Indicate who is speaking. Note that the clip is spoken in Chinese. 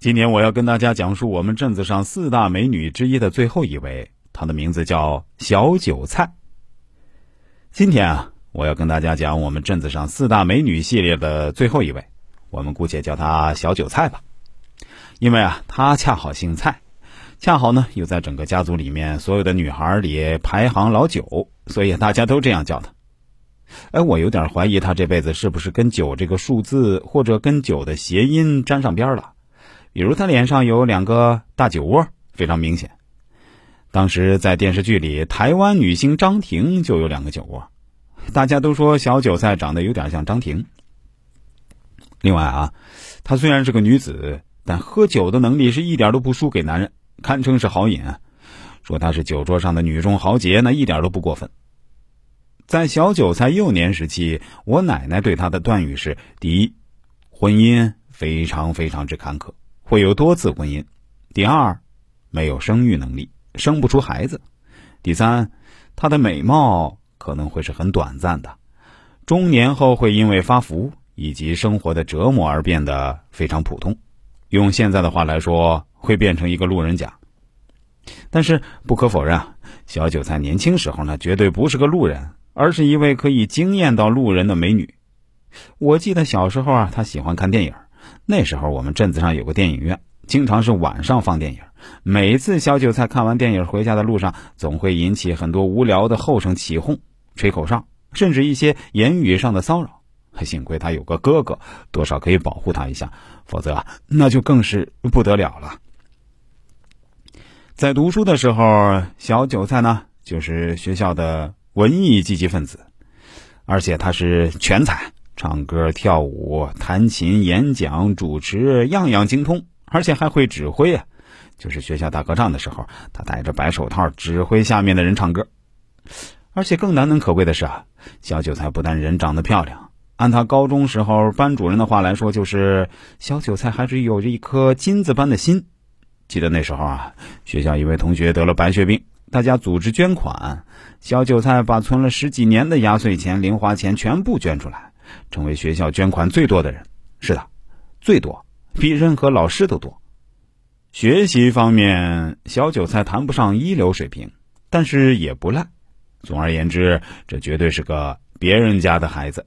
Speaker 1: 今年我要跟大家讲述我们镇子上四大美女之一的最后一位，她的名字叫小韭菜。今天啊，我要跟大家讲我们镇子上四大美女系列的最后一位，我们姑且叫她小韭菜吧，因为啊，她恰好姓蔡，恰好呢又在整个家族里面所有的女孩里排行老九，所以大家都这样叫她。哎，我有点怀疑她这辈子是不是跟九这个数字或者跟九的谐音沾上边了。比如他脸上有两个大酒窝，非常明显。当时在电视剧里，台湾女星张婷就有两个酒窝，大家都说小韭菜长得有点像张婷。另外啊，她虽然是个女子，但喝酒的能力是一点都不输给男人，堪称是豪饮。说她是酒桌上的女中豪杰，那一点都不过分。在小韭菜幼年时期，我奶奶对她的断语是：第一，婚姻非常非常之坎坷。会有多次婚姻，第二，没有生育能力，生不出孩子；第三，她的美貌可能会是很短暂的，中年后会因为发福以及生活的折磨而变得非常普通。用现在的话来说，会变成一个路人甲。但是不可否认，小韭菜年轻时候呢，绝对不是个路人，而是一位可以惊艳到路人的美女。我记得小时候啊，她喜欢看电影。那时候我们镇子上有个电影院，经常是晚上放电影。每次小韭菜看完电影回家的路上，总会引起很多无聊的后生起哄、吹口哨，甚至一些言语上的骚扰。幸亏他有个哥哥，多少可以保护他一下，否则啊那就更是不得了了。在读书的时候，小韭菜呢就是学校的文艺积极分子，而且他是全才。唱歌、跳舞、弹琴、演讲、主持，样样精通，而且还会指挥啊！就是学校大合唱的时候，他戴着白手套指挥下面的人唱歌。而且更难能可贵的是啊，小韭菜不但人长得漂亮，按他高中时候班主任的话来说，就是小韭菜还是有着一颗金子般的心。记得那时候啊，学校一位同学得了白血病，大家组织捐款，小韭菜把存了十几年的压岁钱、零花钱全部捐出来。成为学校捐款最多的人，是的，最多，比任何老师都多。学习方面，小韭菜谈不上一流水平，但是也不赖。总而言之，这绝对是个别人家的孩子。